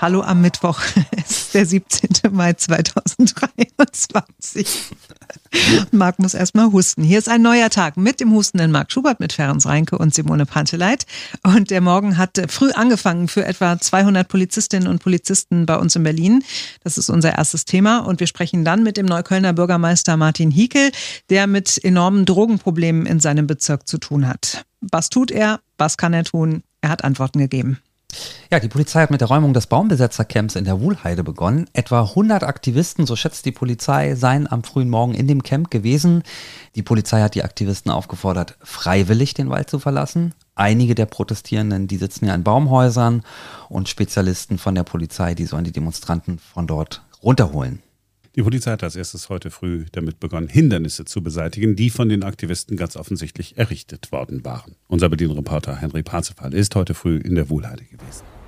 Hallo am Mittwoch. Es ist der 17. Mai 2023. Marc muss erstmal husten. Hier ist ein neuer Tag mit dem hustenden Marc Schubert, mit Ferenc Reinke und Simone Panteleit. Und der Morgen hat früh angefangen für etwa 200 Polizistinnen und Polizisten bei uns in Berlin. Das ist unser erstes Thema. Und wir sprechen dann mit dem Neuköllner Bürgermeister Martin Hiekel, der mit enormen Drogenproblemen in seinem Bezirk zu tun hat. Was tut er? Was kann er tun? Er hat Antworten gegeben. Ja, die Polizei hat mit der Räumung des Baumbesetzercamps in der Wuhlheide begonnen. Etwa 100 Aktivisten, so schätzt die Polizei, seien am frühen Morgen in dem Camp gewesen. Die Polizei hat die Aktivisten aufgefordert, freiwillig den Wald zu verlassen. Einige der Protestierenden, die sitzen ja in Baumhäusern und Spezialisten von der Polizei, die sollen die Demonstranten von dort runterholen. Die Polizei hat als erstes heute früh damit begonnen, Hindernisse zu beseitigen, die von den Aktivisten ganz offensichtlich errichtet worden waren. Unser Berlin-Reporter Henry Parzefall ist heute früh in der Wohlheide gewesen.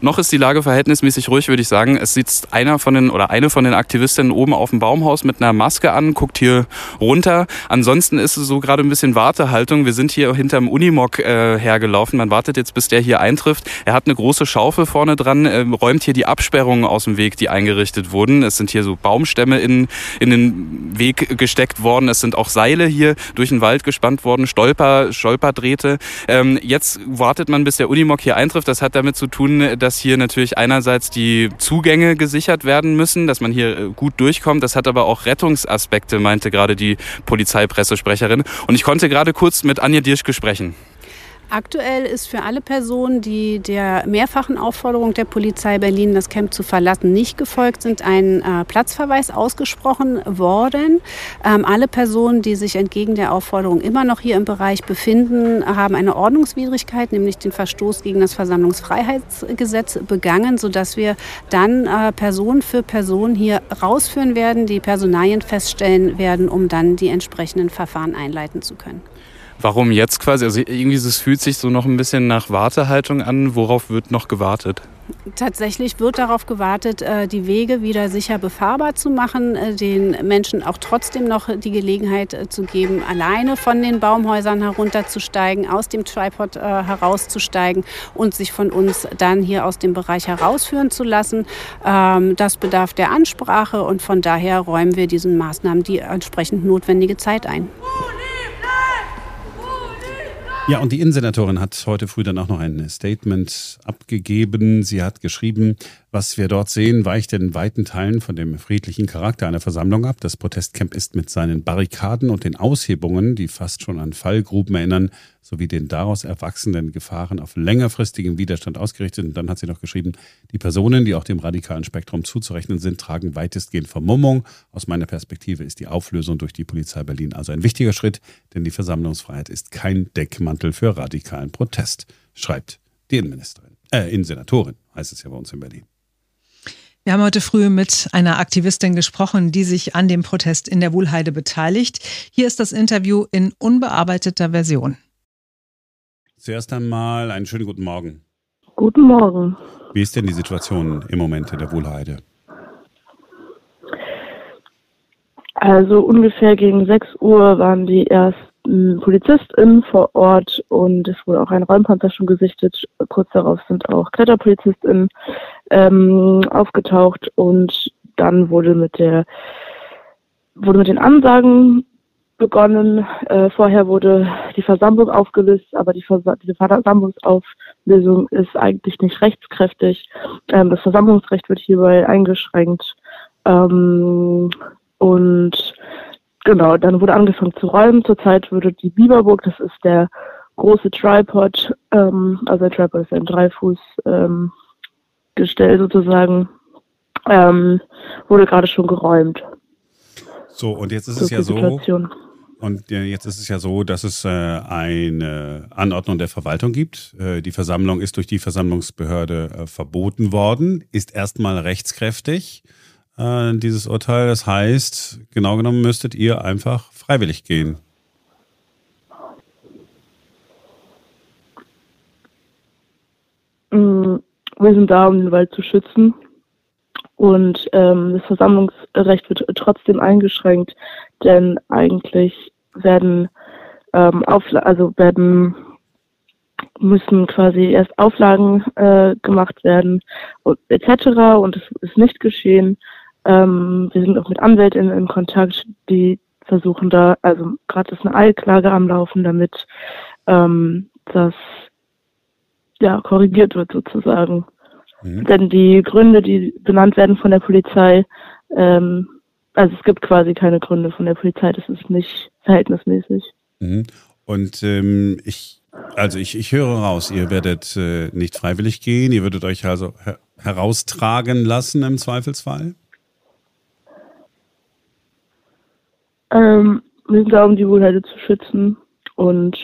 Noch ist die Lage verhältnismäßig ruhig, würde ich sagen. Es sitzt einer von den oder eine von den Aktivistinnen oben auf dem Baumhaus mit einer Maske an, guckt hier runter. Ansonsten ist es so gerade ein bisschen Wartehaltung. Wir sind hier hinterm Unimog äh, hergelaufen. Man wartet jetzt, bis der hier eintrifft. Er hat eine große Schaufel vorne dran, äh, räumt hier die Absperrungen aus dem Weg, die eingerichtet wurden. Es sind hier so Baumstämme in, in den Weg gesteckt worden. Es sind auch Seile hier durch den Wald gespannt worden, Stolper, Stolperdrähte. Ähm, jetzt wartet man, bis der Unimog hier eintrifft. Das hat damit zu tun, dass dass hier natürlich einerseits die Zugänge gesichert werden müssen, dass man hier äh, gut durchkommt. Das hat aber auch Rettungsaspekte, meinte gerade die Polizeipressesprecherin. Und ich konnte gerade kurz mit Anja Dirschke sprechen. Aktuell ist für alle Personen, die der mehrfachen Aufforderung der Polizei Berlin, das Camp zu verlassen, nicht gefolgt sind, ein äh, Platzverweis ausgesprochen worden. Ähm, alle Personen, die sich entgegen der Aufforderung immer noch hier im Bereich befinden, haben eine Ordnungswidrigkeit, nämlich den Verstoß gegen das Versammlungsfreiheitsgesetz begangen, sodass wir dann äh, Person für Person hier rausführen werden, die Personalien feststellen werden, um dann die entsprechenden Verfahren einleiten zu können. Warum jetzt quasi? Also irgendwie es fühlt sich so noch ein bisschen nach Wartehaltung an. Worauf wird noch gewartet? Tatsächlich wird darauf gewartet, äh, die Wege wieder sicher befahrbar zu machen, äh, den Menschen auch trotzdem noch die Gelegenheit äh, zu geben, alleine von den Baumhäusern herunterzusteigen, aus dem Tripod herauszusteigen und sich von uns dann hier aus dem Bereich herausführen zu lassen. Ähm, das bedarf der Ansprache und von daher räumen wir diesen Maßnahmen die entsprechend notwendige Zeit ein. Ja, und die Innensenatorin hat heute früh dann auch noch ein Statement abgegeben. Sie hat geschrieben, was wir dort sehen, weicht in weiten Teilen von dem friedlichen Charakter einer Versammlung ab. Das Protestcamp ist mit seinen Barrikaden und den Aushebungen, die fast schon an Fallgruben erinnern, sowie den daraus erwachsenen Gefahren auf längerfristigen Widerstand ausgerichtet. Und dann hat sie noch geschrieben, die Personen, die auch dem radikalen Spektrum zuzurechnen sind, tragen weitestgehend Vermummung. Aus meiner Perspektive ist die Auflösung durch die Polizei Berlin also ein wichtiger Schritt, denn die Versammlungsfreiheit ist kein Deckmantel für radikalen Protest, schreibt die Innenministerin. Äh, Innensenatorin heißt es ja bei uns in Berlin. Wir haben heute früh mit einer Aktivistin gesprochen, die sich an dem Protest in der Wuhlheide beteiligt. Hier ist das Interview in unbearbeiteter Version. Zuerst einmal einen schönen guten Morgen. Guten Morgen. Wie ist denn die Situation im Moment in der Wohlheide? Also ungefähr gegen 6 Uhr waren die ersten PolizistInnen vor Ort und es wurde auch ein Räumpanzer schon gesichtet. Kurz darauf sind auch KletterpolizistInnen ähm, aufgetaucht und dann wurde mit der wurde mit den Ansagen begonnen. Äh, vorher wurde die Versammlung aufgelöst, aber die Vers diese Versammlungsauflösung ist eigentlich nicht rechtskräftig. Ähm, das Versammlungsrecht wird hierbei eingeschränkt. Ähm, und genau, dann wurde angefangen zu räumen. Zurzeit würde die Biberburg, das ist der große Tripod, ähm, also ein Tripod ist ein Dreifuß ähm, sozusagen, ähm, wurde gerade schon geräumt. So, und jetzt ist es ja so, und jetzt ist es ja so, dass es äh, eine Anordnung der Verwaltung gibt. Äh, die Versammlung ist durch die Versammlungsbehörde äh, verboten worden, ist erstmal rechtskräftig, dieses Urteil. Das heißt, genau genommen müsstet ihr einfach freiwillig gehen. Mm, wir sind da, um den Wald zu schützen. Und ähm, das Versammlungsrecht wird trotzdem eingeschränkt, denn eigentlich werden ähm, auf, also werden müssen quasi erst Auflagen äh, gemacht werden etc. Und es ist nicht geschehen. Ähm, wir sind auch mit Anwältinnen in Kontakt, die versuchen da, also gerade ist eine Eilklage am Laufen, damit ähm, das ja korrigiert wird sozusagen. Mhm. Denn die Gründe, die benannt werden von der Polizei, ähm, also es gibt quasi keine Gründe von der Polizei, das ist nicht verhältnismäßig. Mhm. Und ähm, ich, also ich, ich höre raus, ihr werdet äh, nicht freiwillig gehen, ihr würdet euch also her heraustragen lassen im Zweifelsfall? Ähm, wir sind da, um die Wohlheide zu schützen und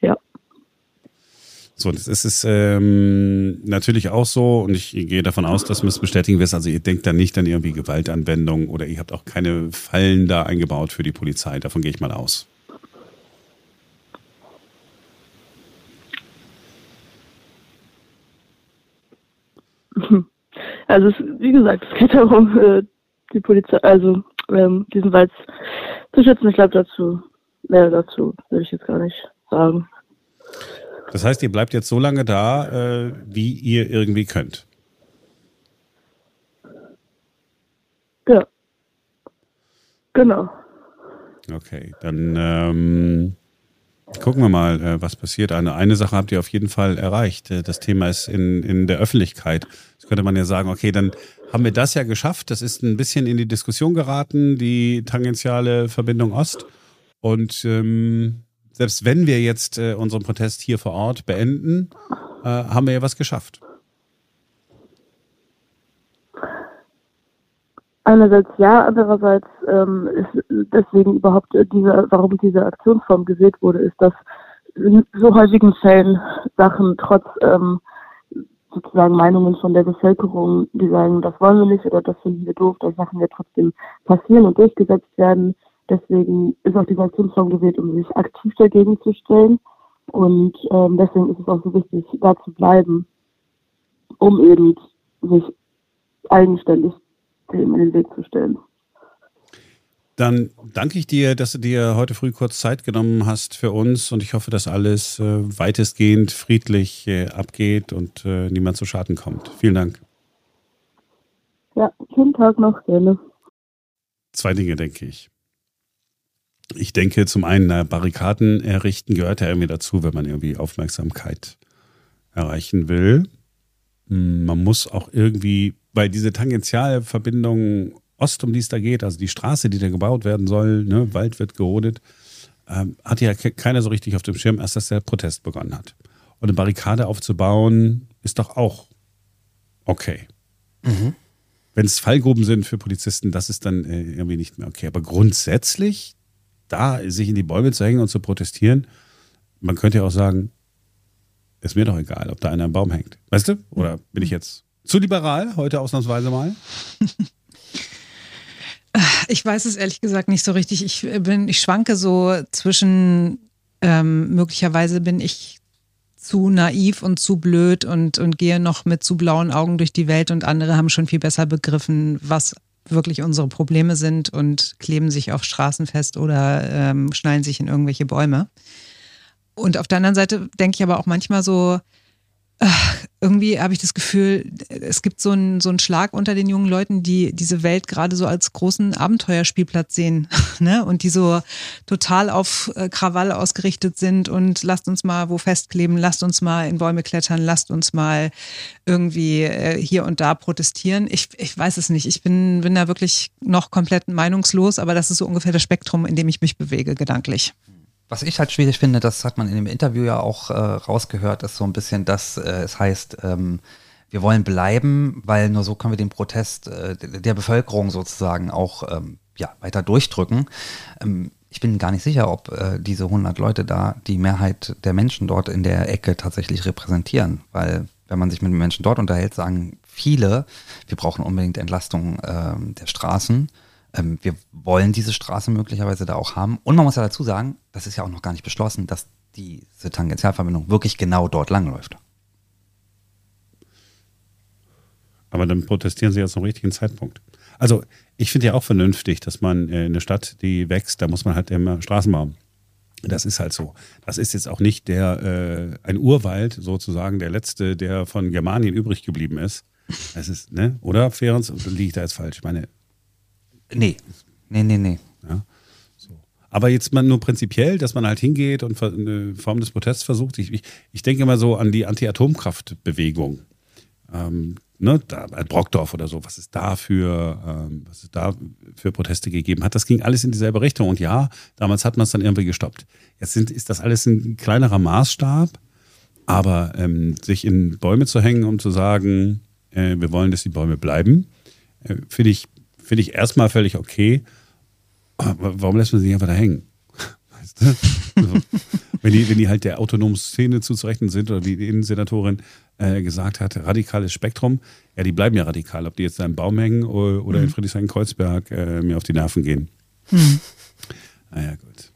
ja. So, das ist es ähm, natürlich auch so und ich gehe davon aus, dass man es bestätigen wirst. Also ihr denkt da nicht an irgendwie Gewaltanwendung oder ihr habt auch keine Fallen da eingebaut für die Polizei. Davon gehe ich mal aus. Also es, wie gesagt, es geht darum, äh, die Polizei, also ähm, diesen Wald zu schützen. Ich glaube dazu, mehr dazu würde ich jetzt gar nicht sagen. Das heißt, ihr bleibt jetzt so lange da, äh, wie ihr irgendwie könnt. Ja. Genau. Okay, dann ähm, gucken wir mal, äh, was passiert. Eine, eine Sache habt ihr auf jeden Fall erreicht. Äh, das Thema ist in, in der Öffentlichkeit. Jetzt könnte man ja sagen, okay, dann haben wir das ja geschafft. Das ist ein bisschen in die Diskussion geraten, die tangentiale Verbindung Ost. Und ähm, selbst wenn wir jetzt äh, unseren Protest hier vor Ort beenden, äh, haben wir ja was geschafft. Einerseits ja, andererseits ähm, ist deswegen überhaupt diese, warum diese Aktionsform gewählt wurde, ist, dass in so häufigen Fällen Sachen trotz ähm, sozusagen Meinungen von der Bevölkerung, die sagen, das wollen wir nicht oder das finden wir doof, dass Sachen ja trotzdem passieren und durchgesetzt werden. Deswegen ist auch diese Aktionsform gewählt, um sich aktiv dagegen zu stellen. Und ähm, deswegen ist es auch so wichtig, da zu bleiben, um eben sich eigenständig dem in den Weg zu stellen. Dann danke ich dir, dass du dir heute früh kurz Zeit genommen hast für uns und ich hoffe, dass alles äh, weitestgehend friedlich äh, abgeht und äh, niemand zu Schaden kommt. Vielen Dank. Ja, schönen Tag noch, gerne. Zwei Dinge, denke ich. Ich denke, zum einen, Barrikaden errichten gehört ja irgendwie dazu, wenn man irgendwie Aufmerksamkeit erreichen will. Hm, man muss auch irgendwie, weil diese Tangentialverbindung Ost, um die es da geht, also die Straße, die da gebaut werden soll, ne, Wald wird gerodet, ähm, hat ja keiner so richtig auf dem Schirm, erst dass der Protest begonnen hat. Und eine Barrikade aufzubauen, ist doch auch okay. Mhm. Wenn es Fallgruben sind für Polizisten, das ist dann äh, irgendwie nicht mehr okay. Aber grundsätzlich, da sich in die Bäume zu hängen und zu protestieren, man könnte ja auch sagen, ist mir doch egal, ob da einer im Baum hängt. Weißt du? Oder bin ich jetzt zu liberal heute ausnahmsweise mal? Ich weiß es ehrlich gesagt nicht so richtig. Ich bin, ich schwanke so zwischen ähm, möglicherweise bin ich zu naiv und zu blöd und, und gehe noch mit zu blauen Augen durch die Welt und andere haben schon viel besser begriffen, was wirklich unsere Probleme sind und kleben sich auf Straßen fest oder ähm, schnallen sich in irgendwelche Bäume. Und auf der anderen Seite denke ich aber auch manchmal so, irgendwie habe ich das Gefühl, es gibt so einen, so einen Schlag unter den jungen Leuten, die diese Welt gerade so als großen Abenteuerspielplatz sehen ne? und die so total auf äh, Krawall ausgerichtet sind und lasst uns mal wo festkleben, lasst uns mal in Bäume klettern, lasst uns mal irgendwie äh, hier und da protestieren. Ich, ich weiß es nicht. Ich bin, bin da wirklich noch komplett meinungslos, aber das ist so ungefähr das Spektrum, in dem ich mich bewege, gedanklich. Was ich halt schwierig finde, das hat man in dem Interview ja auch äh, rausgehört, ist so ein bisschen, dass äh, es heißt, ähm, wir wollen bleiben, weil nur so können wir den Protest äh, der Bevölkerung sozusagen auch ähm, ja, weiter durchdrücken. Ähm, ich bin gar nicht sicher, ob äh, diese 100 Leute da die Mehrheit der Menschen dort in der Ecke tatsächlich repräsentieren, weil wenn man sich mit den Menschen dort unterhält, sagen viele, wir brauchen unbedingt Entlastung äh, der Straßen. Ähm, wir wollen diese Straße möglicherweise da auch haben. Und man muss ja dazu sagen, das ist ja auch noch gar nicht beschlossen, dass diese Tangentialverbindung wirklich genau dort langläuft. Aber dann protestieren sie ja zum richtigen Zeitpunkt. Also ich finde ja auch vernünftig, dass man äh, eine Stadt, die wächst, da muss man halt immer Straßen bauen. Das ist halt so. Das ist jetzt auch nicht der äh, ein Urwald sozusagen, der letzte, der von Germanien übrig geblieben ist. Das ist, ne? Oder, Ferenc? Liege ich da jetzt falsch? Ich meine. Nee. Nee, nee, nee. Ja. So. Aber jetzt mal nur prinzipiell, dass man halt hingeht und eine Form des Protests versucht. Ich, ich, ich denke immer so an die Anti-Atomkraft-Bewegung. Ähm, ne, da, Brockdorf oder so, was es da für, ähm, was es da für Proteste gegeben hat. Das ging alles in dieselbe Richtung. Und ja, damals hat man es dann irgendwie gestoppt. Jetzt sind, ist das alles ein kleinerer Maßstab, aber ähm, sich in Bäume zu hängen, um zu sagen, äh, wir wollen, dass die Bäume bleiben, äh, finde ich, finde ich erstmal völlig okay. Aber warum lässt man sie einfach da hängen? Weißt du? also, wenn, die, wenn die halt der autonomen Szene zuzurechnen sind oder wie die Innensenatorin äh, gesagt hat, radikales Spektrum, ja, die bleiben ja radikal, ob die jetzt da im Baum hängen oder, oder mhm. in Friedrichshain-Kreuzberg äh, mir auf die Nerven gehen. Mhm. Naja, gut.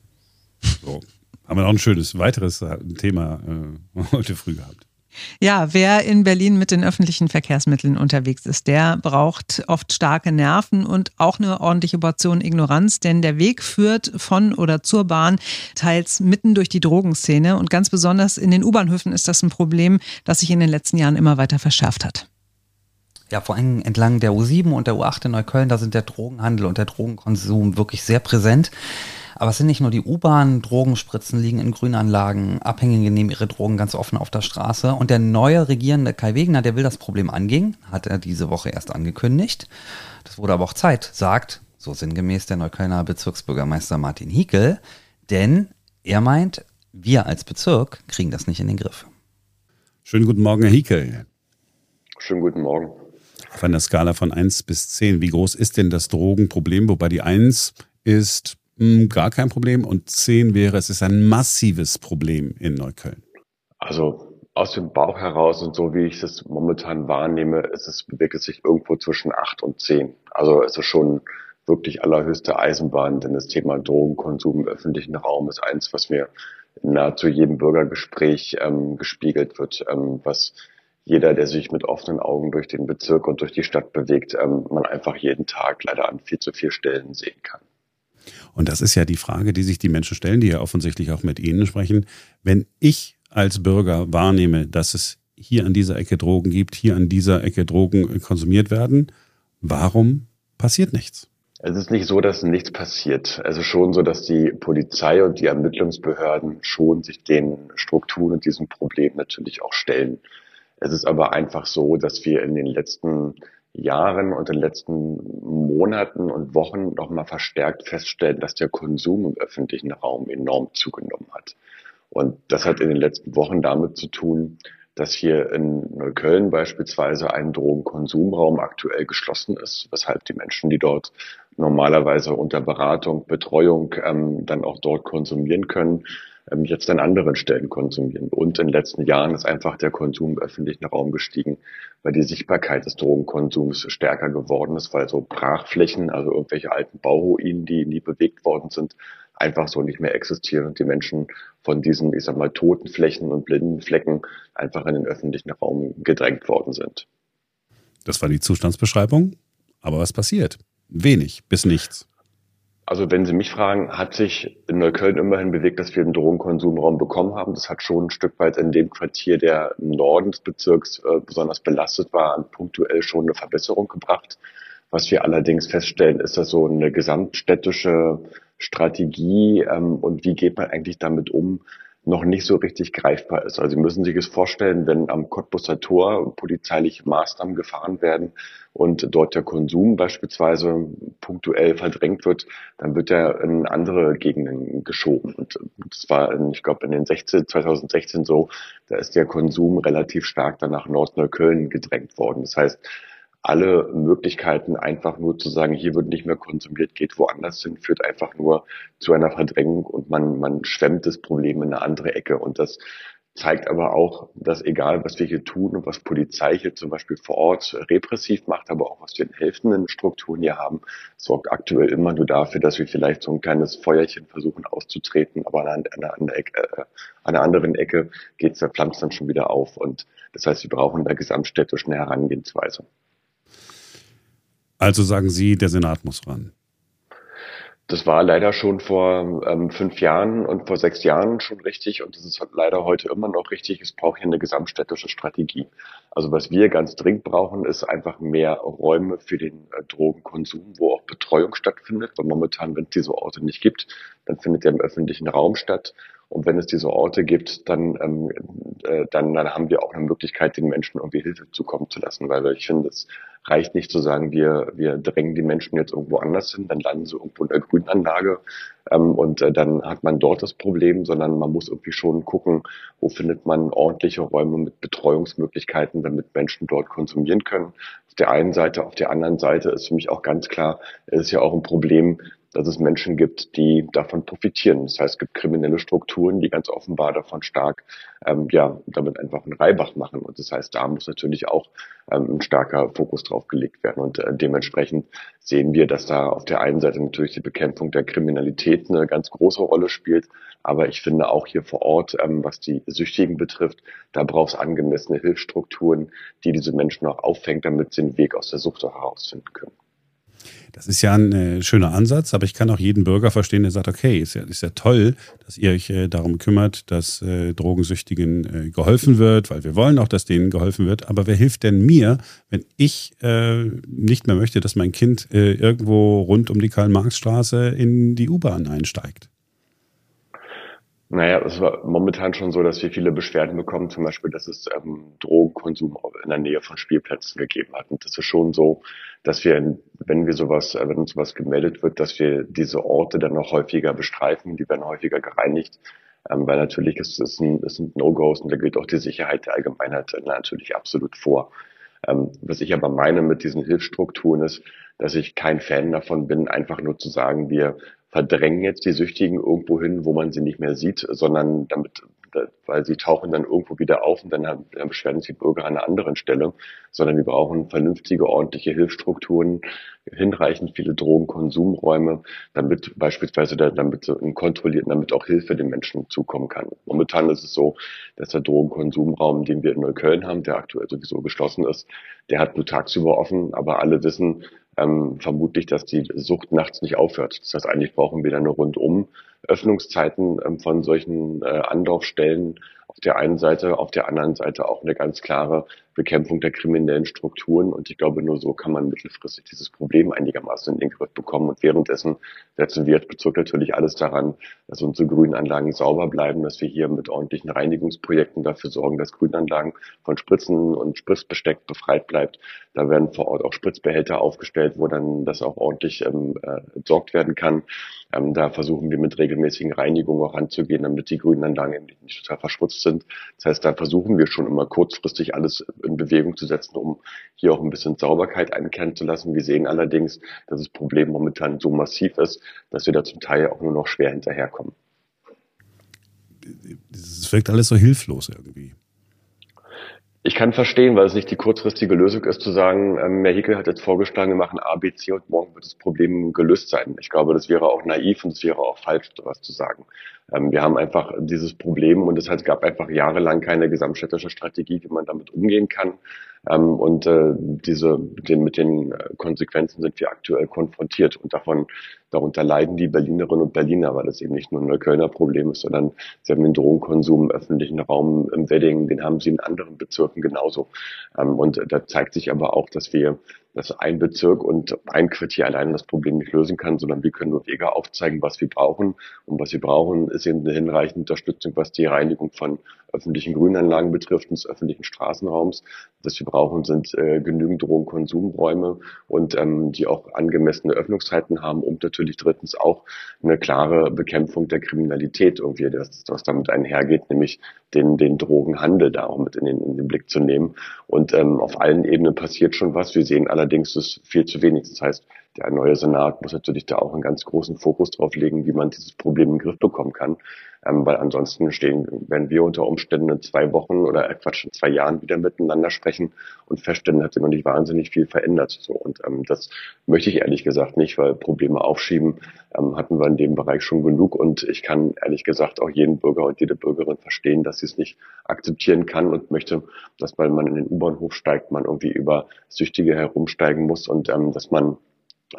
So. Haben wir noch ein schönes weiteres äh, Thema äh, heute früh gehabt. Ja, wer in Berlin mit den öffentlichen Verkehrsmitteln unterwegs ist, der braucht oft starke Nerven und auch eine ordentliche Portion Ignoranz, denn der Weg führt von oder zur Bahn teils mitten durch die Drogenszene und ganz besonders in den U-Bahnhöfen ist das ein Problem, das sich in den letzten Jahren immer weiter verschärft hat. Ja, vor allem entlang der U7 und der U8 in Neukölln, da sind der Drogenhandel und der Drogenkonsum wirklich sehr präsent. Aber es sind nicht nur die U-Bahn, Drogenspritzen liegen in Grünanlagen, Abhängige nehmen ihre Drogen ganz offen auf der Straße. Und der neue regierende Kai Wegner, der will das Problem angehen, hat er diese Woche erst angekündigt. Das wurde aber auch Zeit, sagt, so sinngemäß der Neuköllner Bezirksbürgermeister Martin Hiekel, denn er meint, wir als Bezirk kriegen das nicht in den Griff. Schönen guten Morgen, Herr Hiekel. Schönen guten Morgen. Auf einer Skala von 1 bis 10, wie groß ist denn das Drogenproblem? Wobei die 1 ist hm, gar kein Problem. Und zehn wäre, es ist ein massives Problem in Neukölln. Also aus dem Bauch heraus und so wie ich es momentan wahrnehme, ist es, bewegt sich irgendwo zwischen acht und zehn. Also es ist schon wirklich allerhöchste Eisenbahn, denn das Thema Drogenkonsum im öffentlichen Raum ist eins, was mir in nahezu jedem Bürgergespräch ähm, gespiegelt wird, ähm, was jeder, der sich mit offenen Augen durch den Bezirk und durch die Stadt bewegt, ähm, man einfach jeden Tag leider an viel zu vielen Stellen sehen kann. Und das ist ja die Frage, die sich die Menschen stellen, die ja offensichtlich auch mit Ihnen sprechen. Wenn ich als Bürger wahrnehme, dass es hier an dieser Ecke Drogen gibt, hier an dieser Ecke Drogen konsumiert werden, warum passiert nichts? Es ist nicht so, dass nichts passiert. Es ist schon so, dass die Polizei und die Ermittlungsbehörden schon sich den Strukturen und diesem Problem natürlich auch stellen. Es ist aber einfach so, dass wir in den letzten Jahren und den letzten Monaten und Wochen nochmal verstärkt feststellen, dass der Konsum im öffentlichen Raum enorm zugenommen hat. Und das hat in den letzten Wochen damit zu tun, dass hier in Neukölln beispielsweise ein Drogenkonsumraum aktuell geschlossen ist, weshalb die Menschen, die dort normalerweise unter Beratung, Betreuung ähm, dann auch dort konsumieren können, ähm, jetzt an anderen Stellen konsumieren. Und in den letzten Jahren ist einfach der Konsum im öffentlichen Raum gestiegen, weil die Sichtbarkeit des Drogenkonsums stärker geworden ist, weil so Brachflächen, also irgendwelche alten Bauruinen, die nie bewegt worden sind, einfach so nicht mehr existieren und die Menschen von diesen, ich sag mal, toten Flächen und blinden Flecken einfach in den öffentlichen Raum gedrängt worden sind. Das war die Zustandsbeschreibung. Aber was passiert? Wenig bis nichts. Also wenn Sie mich fragen, hat sich in Neukölln immerhin bewegt, dass wir einen Drogenkonsumraum bekommen haben. Das hat schon ein Stück weit in dem Quartier, der im Norden des Bezirks äh, besonders belastet war, punktuell schon eine Verbesserung gebracht. Was wir allerdings feststellen, ist, dass so eine gesamtstädtische Strategie ähm, und wie geht man eigentlich damit um, noch nicht so richtig greifbar ist. Also Sie müssen sich es vorstellen, wenn am Cottbusser Tor polizeiliche Maßnahmen gefahren werden und dort der Konsum beispielsweise punktuell verdrängt wird, dann wird er in andere Gegenden geschoben. Und das war, in, ich glaube, in den 16, 2016 so, da ist der Konsum relativ stark dann nach Nordneukölln gedrängt worden. Das heißt, alle Möglichkeiten, einfach nur zu sagen, hier wird nicht mehr konsumiert, geht woanders hin, führt einfach nur zu einer Verdrängung und man, man schwemmt das Problem in eine andere Ecke. Und das zeigt aber auch, dass egal, was wir hier tun und was Polizei hier zum Beispiel vor Ort repressiv macht, aber auch was wir in helfenden Strukturen hier haben, sorgt aktuell immer nur dafür, dass wir vielleicht so ein kleines Feuerchen versuchen auszutreten, aber an einer, an einer, Ecke, äh, an einer anderen Ecke geht es, der flammt dann schon wieder auf. Und das heißt, wir brauchen da gesamtstädtisch eine Herangehensweise. Also sagen Sie, der Senat muss ran. Das war leider schon vor ähm, fünf Jahren und vor sechs Jahren schon richtig und das ist leider heute immer noch richtig. Es braucht hier eine gesamtstädtische Strategie. Also was wir ganz dringend brauchen, ist einfach mehr Räume für den äh, Drogenkonsum, wo auch Betreuung stattfindet. Weil momentan, wenn es diese Orte nicht gibt, dann findet er im öffentlichen Raum statt. Und wenn es diese Orte gibt, dann, ähm, äh, dann, dann haben wir auch eine Möglichkeit, den Menschen irgendwie Hilfe zukommen zu lassen. Weil ich finde, es reicht nicht zu sagen, wir, wir drängen die Menschen jetzt irgendwo anders hin, dann landen sie irgendwo in der Grünanlage ähm, und äh, dann hat man dort das Problem, sondern man muss irgendwie schon gucken, wo findet man ordentliche Räume mit Betreuungsmöglichkeiten, damit Menschen dort konsumieren können. Auf der einen Seite, auf der anderen Seite ist für mich auch ganz klar, es ist ja auch ein Problem, dass es Menschen gibt, die davon profitieren. Das heißt, es gibt kriminelle Strukturen, die ganz offenbar davon stark, ähm, ja, damit einfach einen Reibach machen. Und das heißt, da muss natürlich auch ähm, ein starker Fokus drauf gelegt werden. Und äh, dementsprechend sehen wir, dass da auf der einen Seite natürlich die Bekämpfung der Kriminalität eine ganz große Rolle spielt. Aber ich finde auch hier vor Ort, ähm, was die Süchtigen betrifft, da braucht es angemessene Hilfsstrukturen, die diese Menschen auch auffängt, damit sie den Weg aus der Sucht herausfinden können. Das ist ja ein äh, schöner Ansatz, aber ich kann auch jeden Bürger verstehen, der sagt, okay, ist ja, ist ja toll, dass ihr euch äh, darum kümmert, dass äh, Drogensüchtigen äh, geholfen wird, weil wir wollen auch, dass denen geholfen wird. Aber wer hilft denn mir, wenn ich äh, nicht mehr möchte, dass mein Kind äh, irgendwo rund um die Karl-Marx-Straße in die U-Bahn einsteigt? Naja, es war momentan schon so, dass wir viele Beschwerden bekommen, zum Beispiel, dass es ähm, Drogenkonsum in der Nähe von Spielplätzen gegeben hat. Und das ist schon so, dass wir, wenn wir sowas, äh, wenn uns sowas gemeldet wird, dass wir diese Orte dann noch häufiger bestreifen, die werden häufiger gereinigt, ähm, weil natürlich ist es ein, es sind No-Gos und da gilt auch die Sicherheit der Allgemeinheit äh, natürlich absolut vor. Ähm, was ich aber meine mit diesen Hilfsstrukturen ist, dass ich kein Fan davon bin, einfach nur zu sagen, wir verdrängen jetzt die Süchtigen irgendwo hin, wo man sie nicht mehr sieht, sondern damit, weil sie tauchen dann irgendwo wieder auf und dann, dann beschweren sich die Bürger an einer anderen Stelle, sondern wir brauchen vernünftige, ordentliche Hilfsstrukturen, hinreichend viele Drogenkonsumräume, damit beispielsweise da, damit ein kontrollierten, damit auch Hilfe den Menschen zukommen kann. Momentan ist es so, dass der Drogenkonsumraum, den wir in Neukölln haben, der aktuell sowieso geschlossen ist, der hat nur tagsüber offen, aber alle wissen, ähm, vermutlich, dass die Sucht nachts nicht aufhört. Das heißt, eigentlich brauchen wir dann eine rundum Öffnungszeiten ähm, von solchen äh, Anlaufstellen auf der einen Seite, auf der anderen Seite auch eine ganz klare Bekämpfung der kriminellen Strukturen. Und ich glaube, nur so kann man mittelfristig dieses Problem einigermaßen in den Griff bekommen. Und währenddessen setzen wir als Bezirk natürlich alles daran, dass unsere Grünanlagen sauber bleiben, dass wir hier mit ordentlichen Reinigungsprojekten dafür sorgen, dass Grünanlagen von Spritzen und Spritzbesteck befreit bleibt. Da werden vor Ort auch Spritzbehälter aufgestellt, wo dann das auch ordentlich ähm, äh, entsorgt werden kann. Ähm, da versuchen wir mit regelmäßigen Reinigungen auch ranzugehen, damit die Grünanlagen eben nicht total verschmutzt sind. Das heißt, da versuchen wir schon immer kurzfristig alles in Bewegung zu setzen, um hier auch ein bisschen Sauberkeit einkehren zu lassen. Wir sehen allerdings, dass das Problem momentan so massiv ist, dass wir da zum Teil auch nur noch schwer hinterherkommen. Es wirkt alles so hilflos irgendwie. Ich kann verstehen, weil es nicht die kurzfristige Lösung ist, zu sagen, ähm, Herr Hickel hat jetzt vorgeschlagen, wir machen A, B, C und morgen wird das Problem gelöst sein. Ich glaube, das wäre auch naiv und es wäre auch falsch, sowas zu sagen. Ähm, wir haben einfach dieses Problem und es gab einfach jahrelang keine gesamtstädtische Strategie, wie man damit umgehen kann. Ähm, und äh, diese, den, mit den äh, Konsequenzen sind wir aktuell konfrontiert und davon, darunter leiden die Berlinerinnen und Berliner, weil das eben nicht nur ein Neuköllner Problem ist, sondern sie haben den Drogenkonsum im öffentlichen Raum im Wedding, den haben sie in anderen Bezirken genauso. Ähm, und da zeigt sich aber auch, dass wir dass ein Bezirk und ein Quartier allein das Problem nicht lösen kann, sondern wir können nur Wege aufzeigen, was wir brauchen. Und was wir brauchen, ist eben eine hinreichende Unterstützung, was die Reinigung von öffentlichen Grünanlagen betrifft, des öffentlichen Straßenraums. Was wir brauchen, sind äh, genügend Drogenkonsumräume und ähm, die auch angemessene Öffnungszeiten haben und natürlich drittens auch eine klare Bekämpfung der Kriminalität irgendwie, das, was damit einhergeht, nämlich den, den Drogenhandel da auch mit in den, in den Blick zu nehmen. Und ähm, auf allen Ebenen passiert schon was. Wir sehen allerdings, es viel zu wenig. Das heißt, der neue Senat muss natürlich da auch einen ganz großen Fokus drauf legen, wie man dieses Problem in den Griff bekommen kann. Ähm, weil ansonsten stehen, wenn wir unter Umständen in zwei Wochen oder äh, Quatsch, in zwei Jahren wieder miteinander sprechen und feststellen, hat sich noch nicht wahnsinnig viel verändert. So, und ähm, das möchte ich ehrlich gesagt nicht, weil Probleme aufschieben ähm, hatten wir in dem Bereich schon genug. Und ich kann ehrlich gesagt auch jeden Bürger und jede Bürgerin verstehen, dass sie es nicht akzeptieren kann und möchte, dass weil man in den U-Bahnhof steigt, man irgendwie über Süchtige herumsteigen muss und ähm, dass man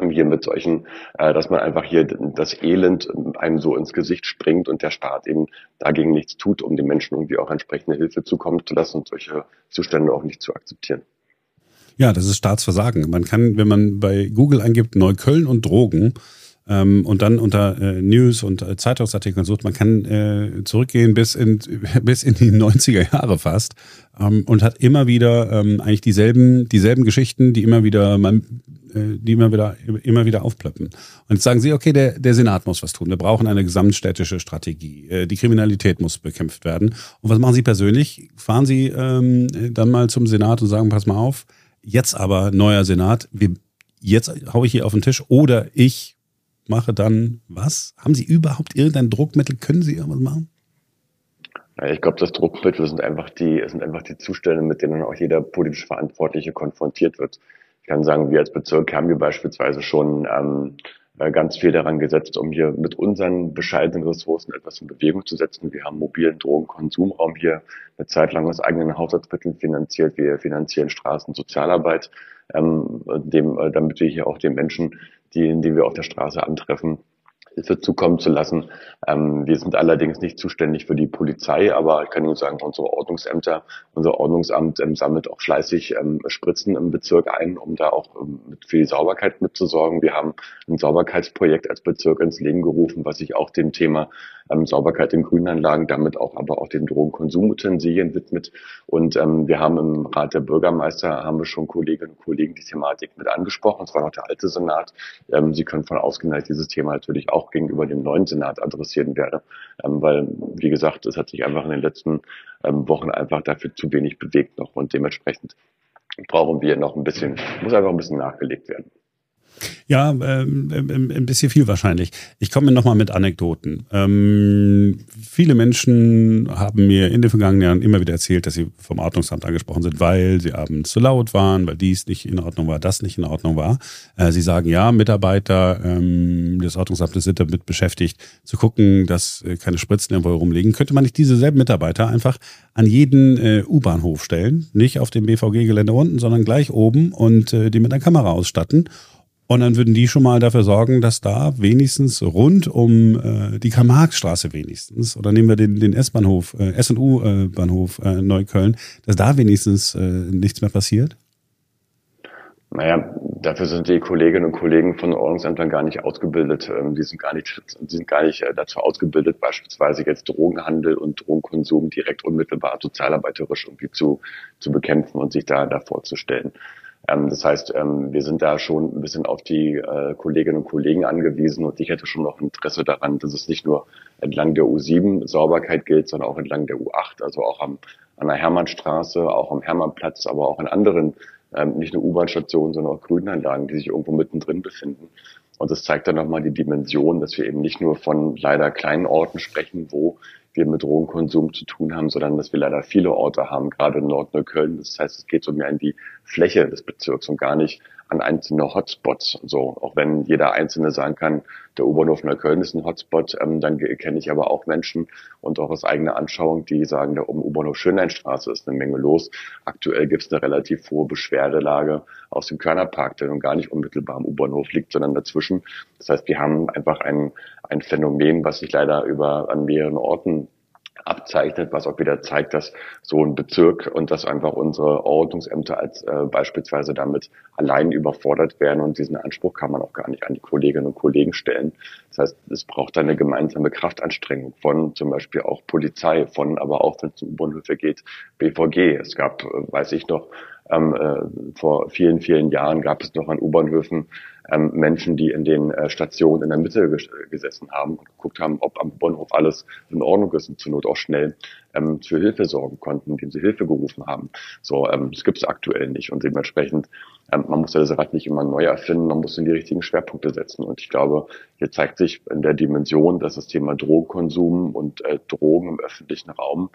hier mit solchen, äh, dass man einfach hier das Elend einem so ins Gesicht springt und der Staat eben dagegen nichts tut, um den Menschen irgendwie auch entsprechende Hilfe zukommen zu lassen und solche Zustände auch nicht zu akzeptieren. Ja, das ist Staatsversagen. Man kann, wenn man bei Google eingibt Neukölln und Drogen, ähm, und dann unter äh, News und äh, Zeitungsartikeln sucht, man kann äh, zurückgehen bis in, bis in die 90er Jahre fast ähm, und hat immer wieder ähm, eigentlich dieselben, dieselben Geschichten, die immer wieder man, äh, die immer wieder, immer wieder aufplöppen. Und jetzt sagen sie, okay, der, der Senat muss was tun. Wir brauchen eine gesamtstädtische Strategie. Äh, die Kriminalität muss bekämpft werden. Und was machen Sie persönlich? Fahren Sie ähm, dann mal zum Senat und sagen, pass mal auf, jetzt aber neuer Senat, wir, jetzt hau ich hier auf den Tisch oder ich mache dann was? Haben Sie überhaupt irgendein Druckmittel? Können Sie irgendwas machen? Ich glaube, das Druckmittel sind einfach die, sind einfach die Zustände, mit denen auch jeder politisch Verantwortliche konfrontiert wird. Ich kann sagen, wir als Bezirk haben wir beispielsweise schon ähm, äh, ganz viel daran gesetzt, um hier mit unseren bescheidenen Ressourcen etwas in Bewegung zu setzen. Wir haben mobilen Drogenkonsumraum hier eine Zeit lang aus eigenen Haushaltsmitteln finanziert. Wir finanzieren Straßen, Sozialarbeit, ähm, dem, äh, damit wir hier auch den Menschen die, die wir auf der Straße antreffen, Hilfe zukommen zu lassen. Ähm, wir sind allerdings nicht zuständig für die Polizei, aber ich kann nur sagen, unsere Ordnungsämter, unser Ordnungsamt ähm, sammelt auch fleißig ähm, Spritzen im Bezirk ein, um da auch ähm, für die Sauberkeit mitzusorgen. Wir haben ein Sauberkeitsprojekt als Bezirk ins Leben gerufen, was sich auch dem Thema ähm, Sauberkeit in Grünanlagen, damit auch aber auch den Drogenkonsumutensilien widmet. Und ähm, wir haben im Rat der Bürgermeister haben wir schon Kolleginnen und Kollegen die Thematik mit angesprochen. Es war noch der alte Senat. Ähm, Sie können von ausgehen, dass dieses Thema natürlich auch gegenüber dem neuen Senat adressieren werde, ähm, weil wie gesagt, es hat sich einfach in den letzten ähm, Wochen einfach dafür zu wenig bewegt noch und dementsprechend brauchen wir noch ein bisschen, muss einfach ein bisschen nachgelegt werden. Ja, ähm, ähm, ein bisschen viel wahrscheinlich. Ich komme nochmal mit Anekdoten. Ähm, viele Menschen haben mir in den vergangenen Jahren immer wieder erzählt, dass sie vom Ordnungsamt angesprochen sind, weil sie abends zu laut waren, weil dies nicht in Ordnung war, das nicht in Ordnung war. Äh, sie sagen, ja, Mitarbeiter ähm, des Ordnungsamtes sind damit beschäftigt, zu gucken, dass äh, keine Spritzen irgendwo rumliegen. Könnte man nicht diese selben Mitarbeiter einfach an jeden äh, U-Bahnhof stellen, nicht auf dem BVG-Gelände unten, sondern gleich oben und äh, die mit einer Kamera ausstatten und dann würden die schon mal dafür sorgen, dass da wenigstens rund um äh, die Karl-Marx-Straße wenigstens, oder nehmen wir den, den S-Bahnhof, äh, S&U-Bahnhof äh, Neukölln, dass da wenigstens äh, nichts mehr passiert? Naja, dafür sind die Kolleginnen und Kollegen von Ordnungsämtern gar nicht ausgebildet. Ähm, die sind gar nicht, die sind gar nicht äh, dazu ausgebildet, beispielsweise jetzt Drogenhandel und Drogenkonsum direkt unmittelbar sozialarbeiterisch irgendwie zu, zu bekämpfen und sich da, da vorzustellen. Ähm, das heißt, ähm, wir sind da schon ein bisschen auf die äh, Kolleginnen und Kollegen angewiesen und ich hätte schon noch Interesse daran, dass es nicht nur entlang der U7 Sauberkeit gilt, sondern auch entlang der U8, also auch am, an der Hermannstraße, auch am Hermannplatz, aber auch an anderen, ähm, nicht nur U-Bahn-Stationen, sondern auch Grünanlagen, die sich irgendwo mittendrin befinden. Und das zeigt dann nochmal die Dimension, dass wir eben nicht nur von leider kleinen Orten sprechen, wo wir mit Drogenkonsum zu tun haben, sondern dass wir leider viele Orte haben, gerade in Nordneukölln. Das heißt, es geht so mehr in die Fläche des Bezirks und gar nicht an einzelne Hotspots. So, auch wenn jeder Einzelne sagen kann, der U-Bahnhof Neukölln ist ein Hotspot, ähm, dann kenne ich aber auch Menschen und auch aus eigener Anschauung, die sagen, der U-Bahnhof Schönleinstraße ist eine Menge los. Aktuell gibt es eine relativ hohe Beschwerdelage aus dem Körnerpark, der nun gar nicht unmittelbar am U-Bahnhof liegt, sondern dazwischen. Das heißt, wir haben einfach ein, ein Phänomen, was sich leider über an mehreren Orten abzeichnet, was auch wieder zeigt, dass so ein Bezirk und dass einfach unsere Ordnungsämter als äh, beispielsweise damit allein überfordert werden und diesen Anspruch kann man auch gar nicht an die Kolleginnen und Kollegen stellen. Das heißt, es braucht eine gemeinsame Kraftanstrengung von zum Beispiel auch Polizei, von aber auch, wenn es um U-Bahnhöfe geht, BVG. Es gab, äh, weiß ich noch, ähm, äh, vor vielen, vielen Jahren gab es noch an U-Bahnhöfen ähm, Menschen, die in den äh, Stationen in der Mitte ges gesessen haben und geguckt haben, ob am Bahnhof alles in Ordnung ist und zur Not auch schnell ähm, für Hilfe sorgen konnten, indem sie Hilfe gerufen haben. So, ähm, das gibt es aktuell nicht und dementsprechend, ähm, man muss das Rad nicht immer neu erfinden, man muss in die richtigen Schwerpunkte setzen und ich glaube, hier zeigt sich in der Dimension, dass das Thema Drogenkonsum und äh, Drogen im öffentlichen Raum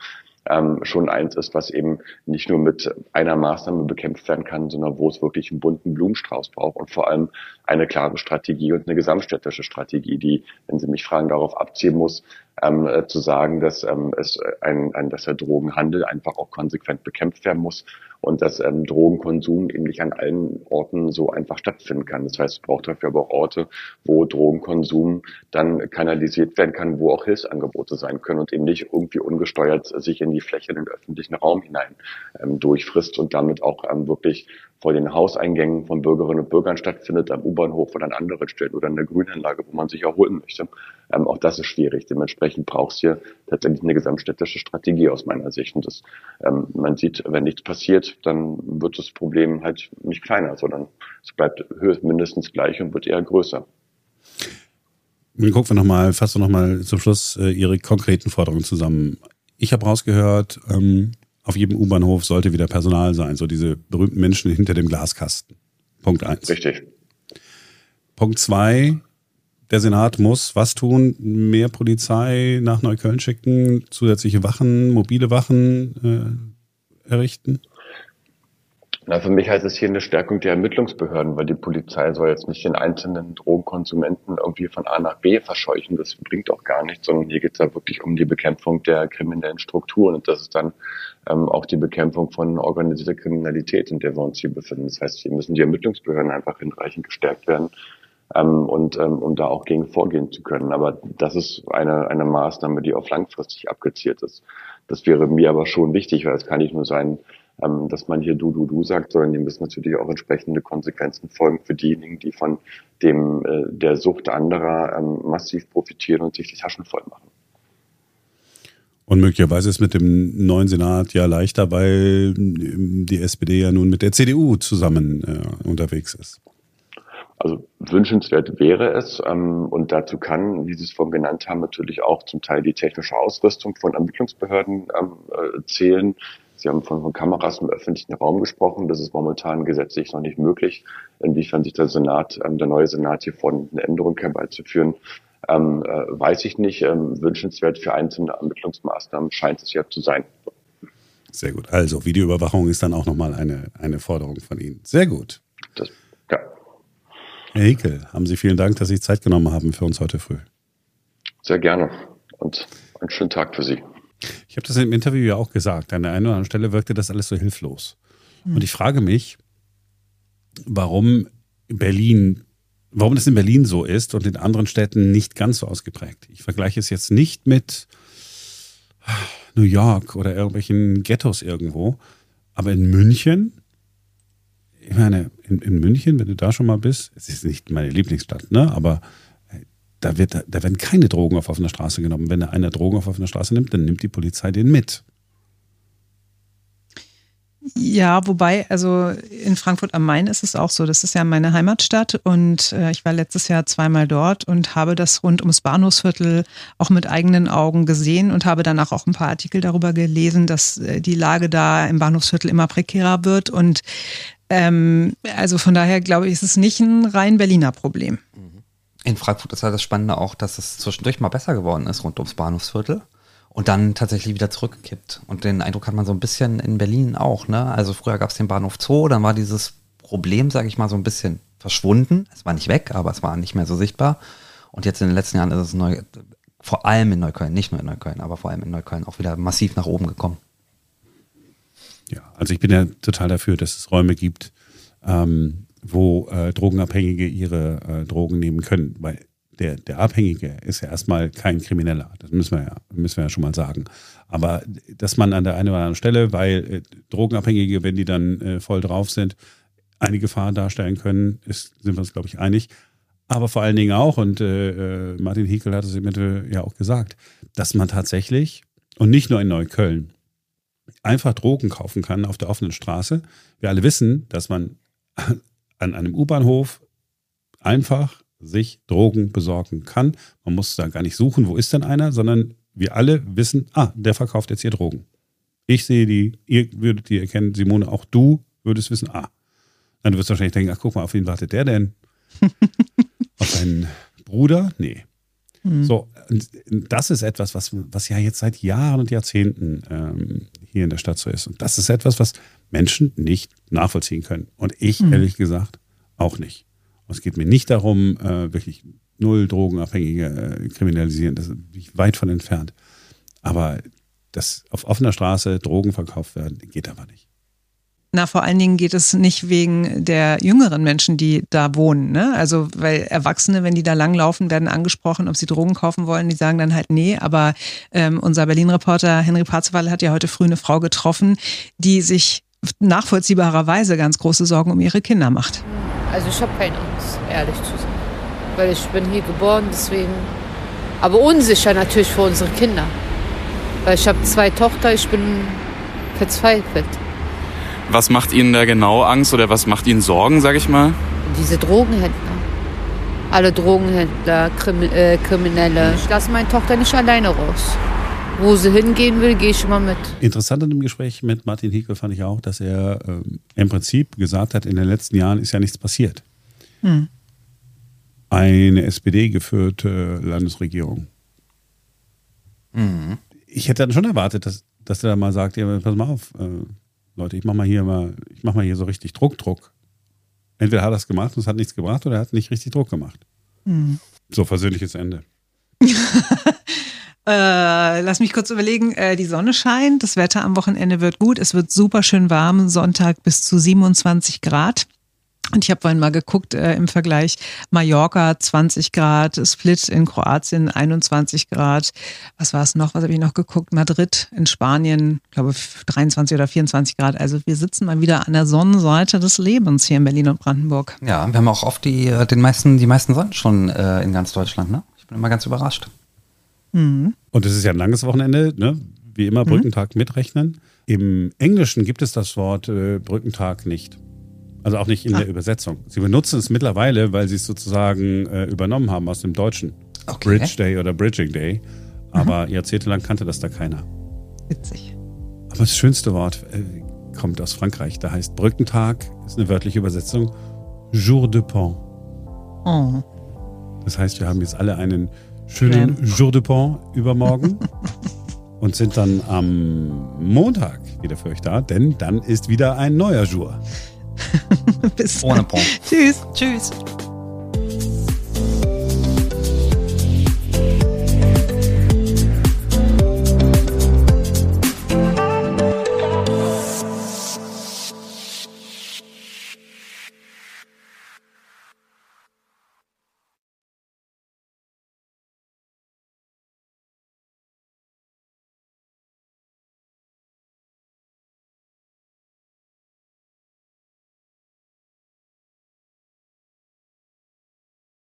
ähm, schon eins ist, was eben nicht nur mit einer Maßnahme bekämpft werden kann, sondern wo es wirklich einen bunten Blumenstrauß braucht und vor allem eine klare Strategie und eine gesamtstädtische Strategie, die, wenn Sie mich fragen, darauf abzielen muss, ähm, äh, zu sagen, dass ähm, es ein, ein, dass der Drogenhandel einfach auch konsequent bekämpft werden muss und dass ähm, Drogenkonsum eben nicht an allen Orten so einfach stattfinden kann. Das heißt, es braucht dafür aber auch Orte, wo Drogenkonsum dann kanalisiert werden kann, wo auch Hilfsangebote sein können und eben nicht irgendwie ungesteuert sich in die Fläche, in den öffentlichen Raum hinein ähm, durchfrisst und damit auch ähm, wirklich vor den Hauseingängen von Bürgerinnen und Bürgern stattfindet, am U-Bahnhof oder an anderen Stellen oder in der Grünanlage, wo man sich erholen möchte. Ähm, auch das ist schwierig. Dementsprechend braucht es hier tatsächlich eine gesamtstädtische Strategie aus meiner Sicht. Und das, ähm, man sieht, wenn nichts passiert, dann wird das Problem halt nicht kleiner, sondern es bleibt höchst mindestens gleich und wird eher größer. Nun gucken wir nochmal, fassen wir nochmal zum Schluss äh, Ihre konkreten Forderungen zusammen. Ich habe rausgehört, ähm, auf jedem U-Bahnhof sollte wieder Personal sein, so diese berühmten Menschen hinter dem Glaskasten. Punkt eins. Richtig. Punkt zwei, der Senat muss was tun? Mehr Polizei nach Neukölln schicken, zusätzliche Wachen, mobile Wachen äh, errichten? Na, für mich heißt es hier eine Stärkung der Ermittlungsbehörden, weil die Polizei soll jetzt nicht den einzelnen Drogenkonsumenten irgendwie von A nach B verscheuchen. Das bringt auch gar nichts, sondern hier geht es ja wirklich um die Bekämpfung der kriminellen Strukturen. Und das ist dann ähm, auch die Bekämpfung von organisierter Kriminalität, in der wir uns hier befinden. Das heißt, hier müssen die Ermittlungsbehörden einfach hinreichend gestärkt werden. Ähm, und ähm, um da auch gegen vorgehen zu können. Aber das ist eine, eine Maßnahme, die auf langfristig abgezielt ist. Das wäre mir aber schon wichtig, weil es kann nicht nur sein, ähm, dass man hier du, du, du sagt, sondern dem müssen natürlich auch entsprechende Konsequenzen folgen für diejenigen, die von dem äh, der Sucht anderer ähm, massiv profitieren und sich die Taschen voll machen. Und möglicherweise ist mit dem neuen Senat ja leichter, weil die SPD ja nun mit der CDU zusammen äh, unterwegs ist. Also wünschenswert wäre es ähm, und dazu kann, wie Sie es vorhin genannt haben, natürlich auch zum Teil die technische Ausrüstung von Ermittlungsbehörden ähm, äh, zählen. Sie haben von, von Kameras im öffentlichen Raum gesprochen. Das ist momentan gesetzlich noch nicht möglich. Inwiefern sich der Senat, ähm, der neue Senat hier vorne eine Änderung herbeizuführen, ähm, äh, weiß ich nicht. Ähm, wünschenswert für einzelne Ermittlungsmaßnahmen scheint es ja zu sein. Sehr gut. Also Videoüberwachung ist dann auch nochmal eine, eine Forderung von Ihnen. Sehr gut. Herr Hickel, haben Sie vielen Dank, dass Sie Zeit genommen haben für uns heute früh. Sehr gerne und einen schönen Tag für Sie. Ich habe das im Interview ja auch gesagt. An der einen oder anderen Stelle wirkte das alles so hilflos. Hm. Und ich frage mich, warum Berlin, warum das in Berlin so ist und in anderen Städten nicht ganz so ausgeprägt. Ich vergleiche es jetzt nicht mit New York oder irgendwelchen Ghettos irgendwo, aber in München, ich meine, in, in München, wenn du da schon mal bist, es ist nicht meine Lieblingsstadt, ne, aber da, wird, da werden keine Drogen auf offener Straße genommen. Wenn einer Drogen auf offener Straße nimmt, dann nimmt die Polizei den mit. Ja, wobei, also in Frankfurt am Main ist es auch so. Das ist ja meine Heimatstadt und äh, ich war letztes Jahr zweimal dort und habe das rund ums Bahnhofsviertel auch mit eigenen Augen gesehen und habe danach auch ein paar Artikel darüber gelesen, dass äh, die Lage da im Bahnhofsviertel immer prekärer wird und ähm, also von daher glaube ich, ist es nicht ein rein Berliner Problem. In Frankfurt ist halt das Spannende auch, dass es zwischendurch mal besser geworden ist rund ums Bahnhofsviertel und dann tatsächlich wieder zurückgekippt. Und den Eindruck hat man so ein bisschen in Berlin auch. Ne? Also früher gab es den Bahnhof Zoo, dann war dieses Problem, sage ich mal, so ein bisschen verschwunden. Es war nicht weg, aber es war nicht mehr so sichtbar. Und jetzt in den letzten Jahren ist es neu, vor allem in Neukölln, nicht nur in Neukölln, aber vor allem in Neukölln auch wieder massiv nach oben gekommen. Ja, also ich bin ja total dafür, dass es Räume gibt, ähm, wo äh, Drogenabhängige ihre äh, Drogen nehmen können. Weil der, der Abhängige ist ja erstmal kein Krimineller. Das müssen wir ja, müssen wir ja schon mal sagen. Aber dass man an der einen oder anderen Stelle, weil äh, Drogenabhängige, wenn die dann äh, voll drauf sind, eine Gefahr darstellen können, ist, sind wir uns, glaube ich, einig. Aber vor allen Dingen auch, und äh, äh Martin Hiekel hat es im Ende ja auch gesagt, dass man tatsächlich, und nicht nur in Neukölln, einfach Drogen kaufen kann auf der offenen Straße. Wir alle wissen, dass man an einem U-Bahnhof einfach sich Drogen besorgen kann. Man muss da gar nicht suchen, wo ist denn einer, sondern wir alle wissen, ah, der verkauft jetzt hier Drogen. Ich sehe die, ihr würdet die erkennen, Simone, auch du würdest wissen, ah. Dann wirst du wahrscheinlich denken, ach guck mal, auf wen wartet der denn? auf seinen Bruder? Nee. Mhm. So, das ist etwas, was, was ja jetzt seit Jahren und Jahrzehnten ähm, hier in der Stadt so ist. Und das ist etwas, was Menschen nicht nachvollziehen können. Und ich, mhm. ehrlich gesagt, auch nicht. Und es geht mir nicht darum, äh, wirklich null Drogenabhängige äh, kriminalisieren. Das bin ich weit von entfernt. Aber dass auf offener Straße Drogen verkauft werden, geht aber nicht. Na, vor allen Dingen geht es nicht wegen der jüngeren Menschen, die da wohnen. Ne? Also, weil Erwachsene, wenn die da langlaufen, werden angesprochen, ob sie Drogen kaufen wollen. Die sagen dann halt nee. Aber ähm, unser Berlin-Reporter Henry Parzival hat ja heute früh eine Frau getroffen, die sich nachvollziehbarerweise ganz große Sorgen um ihre Kinder macht. Also ich habe keine Angst, ehrlich zu sein. Weil ich bin hier geboren, deswegen. Aber unsicher natürlich für unsere Kinder. Weil ich habe zwei Tochter, ich bin verzweifelt. Was macht Ihnen da genau Angst oder was macht Ihnen Sorgen, sag ich mal? Diese Drogenhändler. Alle Drogenhändler, Krimi äh, Kriminelle. Ich lasse meine Tochter nicht alleine raus. Wo sie hingehen will, gehe ich immer mit. Interessant in dem Gespräch mit Martin Hickel fand ich auch, dass er ähm, im Prinzip gesagt hat, in den letzten Jahren ist ja nichts passiert. Hm. Eine SPD-geführte Landesregierung. Mhm. Ich hätte dann schon erwartet, dass, dass er dann mal sagt, ja, pass mal auf, äh, Leute, ich mach mal hier mal, ich mach mal hier so richtig Druck, Druck. Entweder hat er es gemacht und es hat nichts gebracht oder er hat nicht richtig Druck gemacht. Mhm. So, versöhnliches Ende. Äh, lass mich kurz überlegen. Äh, die Sonne scheint, das Wetter am Wochenende wird gut. Es wird super schön warm, Sonntag bis zu 27 Grad. Und ich habe vorhin mal geguckt äh, im Vergleich Mallorca 20 Grad, Split in Kroatien 21 Grad. Was war es noch? Was habe ich noch geguckt? Madrid in Spanien, glaube 23 oder 24 Grad. Also wir sitzen mal wieder an der Sonnenseite des Lebens hier in Berlin und Brandenburg. Ja, wir haben auch oft die, äh, den meisten, die meisten Sonnen schon äh, in ganz Deutschland. Ne? Ich bin immer ganz überrascht. Mhm. Und es ist ja ein langes Wochenende, ne? wie immer mhm. Brückentag mhm. mitrechnen. Im Englischen gibt es das Wort äh, Brückentag nicht. Also auch nicht in ah. der Übersetzung. Sie benutzen es mittlerweile, weil sie es sozusagen äh, übernommen haben aus dem Deutschen. Okay. Bridge Day oder Bridging Day. Aber mhm. jahrzehntelang kannte das da keiner. Witzig. Aber das schönste Wort äh, kommt aus Frankreich. Da heißt Brückentag, ist eine wörtliche Übersetzung, Jour de Pont. Oh. Das heißt, wir haben jetzt alle einen schönen ja. Jour de Pont übermorgen und sind dann am Montag wieder für euch da, denn dann ist wieder ein neuer Jour. Bis Ohne Pont. Tschüss. Tschüss.